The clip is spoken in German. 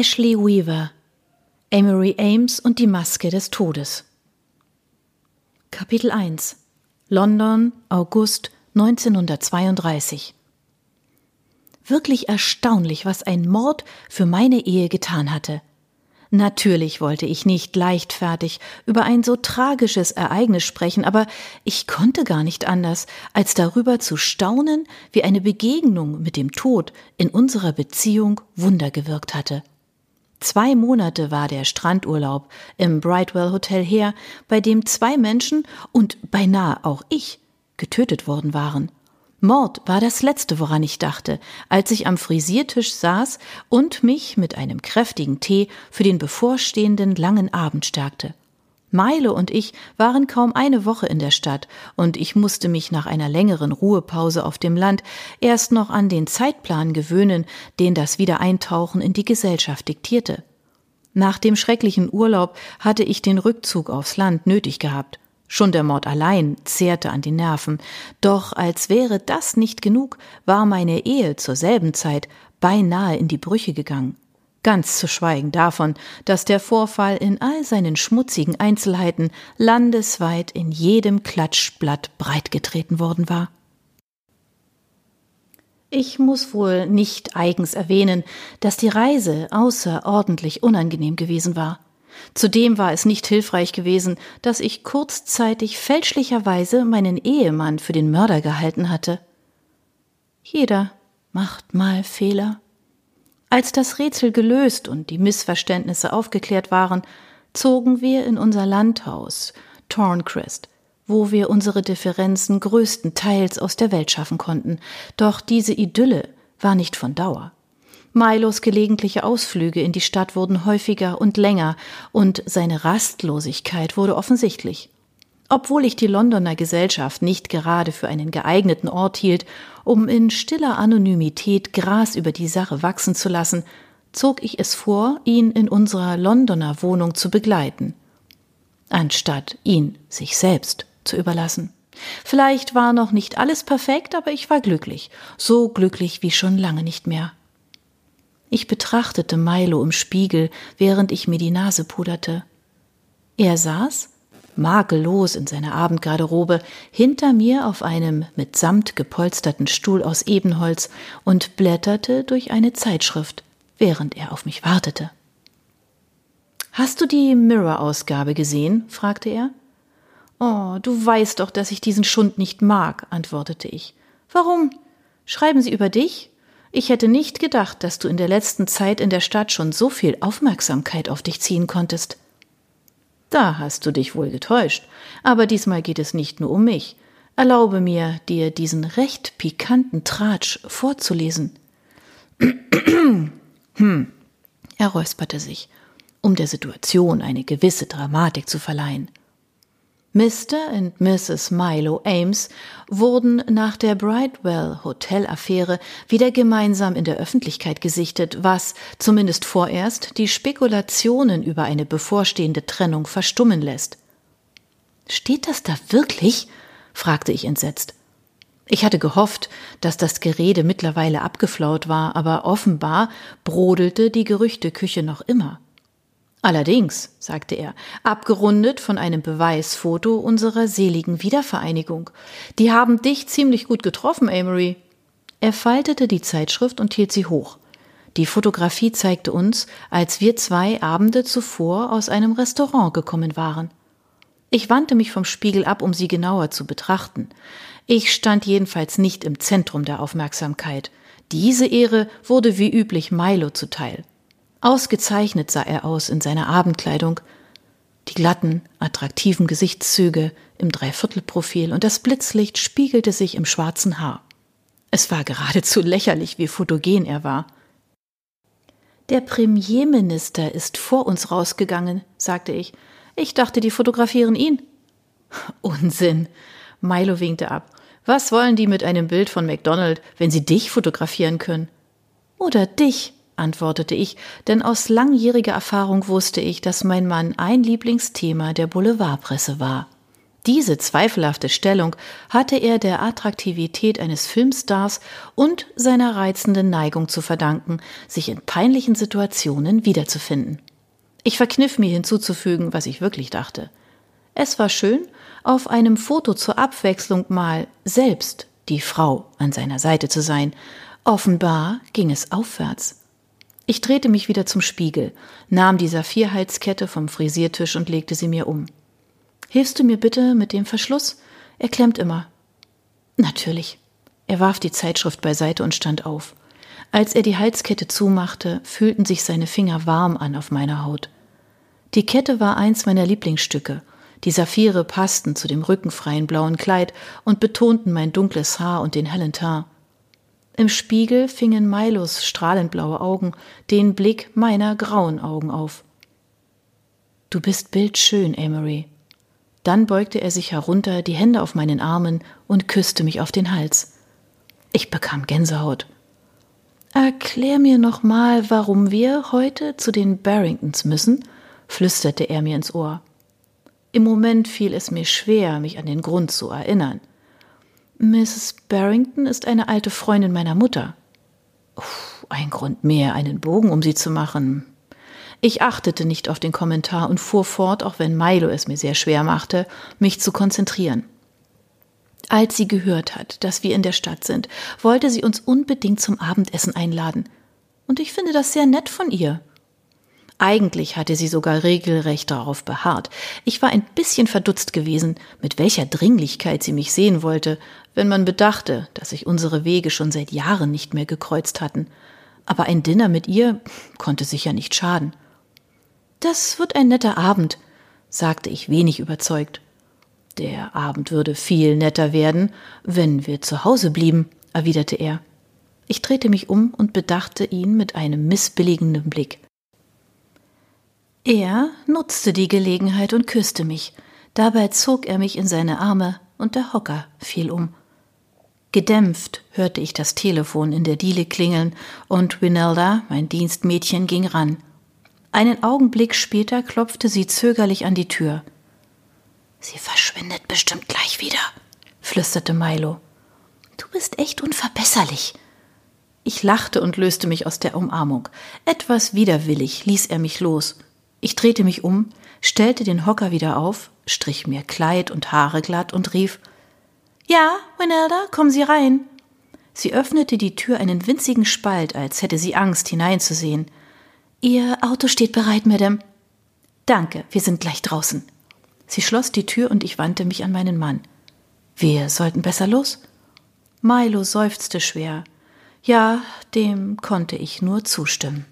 Ashley Weaver Amory Ames und die Maske des Todes Kapitel 1 London, August 1932 Wirklich erstaunlich, was ein Mord für meine Ehe getan hatte. Natürlich wollte ich nicht leichtfertig über ein so tragisches Ereignis sprechen, aber ich konnte gar nicht anders, als darüber zu staunen, wie eine Begegnung mit dem Tod in unserer Beziehung Wunder gewirkt hatte. Zwei Monate war der Strandurlaub im Brightwell Hotel her, bei dem zwei Menschen und beinahe auch ich getötet worden waren. Mord war das Letzte, woran ich dachte, als ich am Frisiertisch saß und mich mit einem kräftigen Tee für den bevorstehenden langen Abend stärkte. Meile und ich waren kaum eine Woche in der Stadt, und ich musste mich nach einer längeren Ruhepause auf dem Land erst noch an den Zeitplan gewöhnen, den das Wiedereintauchen in die Gesellschaft diktierte. Nach dem schrecklichen Urlaub hatte ich den Rückzug aufs Land nötig gehabt. Schon der Mord allein zehrte an den Nerven, doch als wäre das nicht genug, war meine Ehe zur selben Zeit beinahe in die Brüche gegangen. Ganz zu schweigen davon, dass der Vorfall in all seinen schmutzigen Einzelheiten landesweit in jedem Klatschblatt breitgetreten worden war. Ich muss wohl nicht eigens erwähnen, dass die Reise außerordentlich unangenehm gewesen war. Zudem war es nicht hilfreich gewesen, dass ich kurzzeitig fälschlicherweise meinen Ehemann für den Mörder gehalten hatte. Jeder macht mal Fehler. Als das Rätsel gelöst und die Missverständnisse aufgeklärt waren, zogen wir in unser Landhaus Torncrest, wo wir unsere Differenzen größtenteils aus der Welt schaffen konnten, doch diese Idylle war nicht von Dauer. Milos gelegentliche Ausflüge in die Stadt wurden häufiger und länger, und seine Rastlosigkeit wurde offensichtlich. Obwohl ich die Londoner Gesellschaft nicht gerade für einen geeigneten Ort hielt, um in stiller Anonymität Gras über die Sache wachsen zu lassen, zog ich es vor, ihn in unserer Londoner Wohnung zu begleiten, anstatt ihn sich selbst zu überlassen. Vielleicht war noch nicht alles perfekt, aber ich war glücklich, so glücklich wie schon lange nicht mehr. Ich betrachtete Milo im Spiegel, während ich mir die Nase puderte. Er saß, makellos in seiner Abendgarderobe, hinter mir auf einem mit Samt gepolsterten Stuhl aus Ebenholz und blätterte durch eine Zeitschrift, während er auf mich wartete. Hast du die Mirror-Ausgabe gesehen? fragte er. Oh, du weißt doch, dass ich diesen Schund nicht mag, antwortete ich. Warum? Schreiben sie über dich? Ich hätte nicht gedacht, dass du in der letzten Zeit in der Stadt schon so viel Aufmerksamkeit auf dich ziehen konntest. Da hast du dich wohl getäuscht, aber diesmal geht es nicht nur um mich. Erlaube mir, dir diesen recht pikanten Tratsch vorzulesen. hm. Er räusperte sich, um der Situation eine gewisse Dramatik zu verleihen. Mr. und Mrs. Milo Ames wurden nach der Brightwell Hotel-Affäre wieder gemeinsam in der Öffentlichkeit gesichtet, was zumindest vorerst die Spekulationen über eine bevorstehende Trennung verstummen lässt. Steht das da wirklich? fragte ich entsetzt. Ich hatte gehofft, dass das Gerede mittlerweile abgeflaut war, aber offenbar brodelte die Gerüchteküche noch immer. Allerdings, sagte er, abgerundet von einem Beweisfoto unserer seligen Wiedervereinigung. Die haben dich ziemlich gut getroffen, Amory. Er faltete die Zeitschrift und hielt sie hoch. Die Fotografie zeigte uns, als wir zwei Abende zuvor aus einem Restaurant gekommen waren. Ich wandte mich vom Spiegel ab, um sie genauer zu betrachten. Ich stand jedenfalls nicht im Zentrum der Aufmerksamkeit. Diese Ehre wurde wie üblich Milo zuteil. Ausgezeichnet sah er aus in seiner Abendkleidung, die glatten, attraktiven Gesichtszüge im Dreiviertelprofil und das Blitzlicht spiegelte sich im schwarzen Haar. Es war geradezu lächerlich, wie fotogen er war. Der Premierminister ist vor uns rausgegangen, sagte ich. Ich dachte, die fotografieren ihn. Unsinn. Milo winkte ab. Was wollen die mit einem Bild von McDonald, wenn sie dich fotografieren können? Oder dich, antwortete ich, denn aus langjähriger Erfahrung wusste ich, dass mein Mann ein Lieblingsthema der Boulevardpresse war. Diese zweifelhafte Stellung hatte er der Attraktivität eines Filmstars und seiner reizenden Neigung zu verdanken, sich in peinlichen Situationen wiederzufinden. Ich verkniff mir hinzuzufügen, was ich wirklich dachte. Es war schön, auf einem Foto zur Abwechslung mal selbst die Frau an seiner Seite zu sein. Offenbar ging es aufwärts. Ich drehte mich wieder zum Spiegel, nahm die Saphirhalskette vom Frisiertisch und legte sie mir um. Hilfst du mir bitte mit dem Verschluss? Er klemmt immer. Natürlich. Er warf die Zeitschrift beiseite und stand auf. Als er die Halskette zumachte, fühlten sich seine Finger warm an auf meiner Haut. Die Kette war eins meiner Lieblingsstücke. Die Saphire passten zu dem rückenfreien blauen Kleid und betonten mein dunkles Haar und den hellen Teint. Im Spiegel fingen Milos strahlend blaue Augen den Blick meiner grauen Augen auf. Du bist bildschön, Amory. Dann beugte er sich herunter, die Hände auf meinen Armen und küsste mich auf den Hals. Ich bekam Gänsehaut. Erklär mir noch mal, warum wir heute zu den Barringtons müssen, flüsterte er mir ins Ohr. Im Moment fiel es mir schwer, mich an den Grund zu erinnern. Mrs. Barrington ist eine alte Freundin meiner Mutter. Uff, ein Grund mehr, einen Bogen um sie zu machen. Ich achtete nicht auf den Kommentar und fuhr fort, auch wenn Milo es mir sehr schwer machte, mich zu konzentrieren. Als sie gehört hat, dass wir in der Stadt sind, wollte sie uns unbedingt zum Abendessen einladen. Und ich finde das sehr nett von ihr. Eigentlich hatte sie sogar regelrecht darauf beharrt. Ich war ein bisschen verdutzt gewesen, mit welcher Dringlichkeit sie mich sehen wollte, wenn man bedachte, dass sich unsere Wege schon seit Jahren nicht mehr gekreuzt hatten. Aber ein Dinner mit ihr konnte sicher nicht schaden. Das wird ein netter Abend, sagte ich wenig überzeugt. Der Abend würde viel netter werden, wenn wir zu Hause blieben, erwiderte er. Ich drehte mich um und bedachte ihn mit einem missbilligenden Blick. Er nutzte die Gelegenheit und küsste mich. Dabei zog er mich in seine Arme und der Hocker fiel um. Gedämpft hörte ich das Telefon in der Diele klingeln und Winelda, mein Dienstmädchen, ging ran. Einen Augenblick später klopfte sie zögerlich an die Tür. Sie verschwindet bestimmt gleich wieder, flüsterte Milo. Du bist echt unverbesserlich. Ich lachte und löste mich aus der Umarmung. Etwas widerwillig ließ er mich los. Ich drehte mich um, stellte den Hocker wieder auf, strich mir Kleid und Haare glatt und rief Ja, Winelda, kommen Sie rein. Sie öffnete die Tür einen winzigen Spalt, als hätte sie Angst, hineinzusehen. Ihr Auto steht bereit, Madame. Danke, wir sind gleich draußen. Sie schloss die Tür und ich wandte mich an meinen Mann. Wir sollten besser los? Milo seufzte schwer. Ja, dem konnte ich nur zustimmen.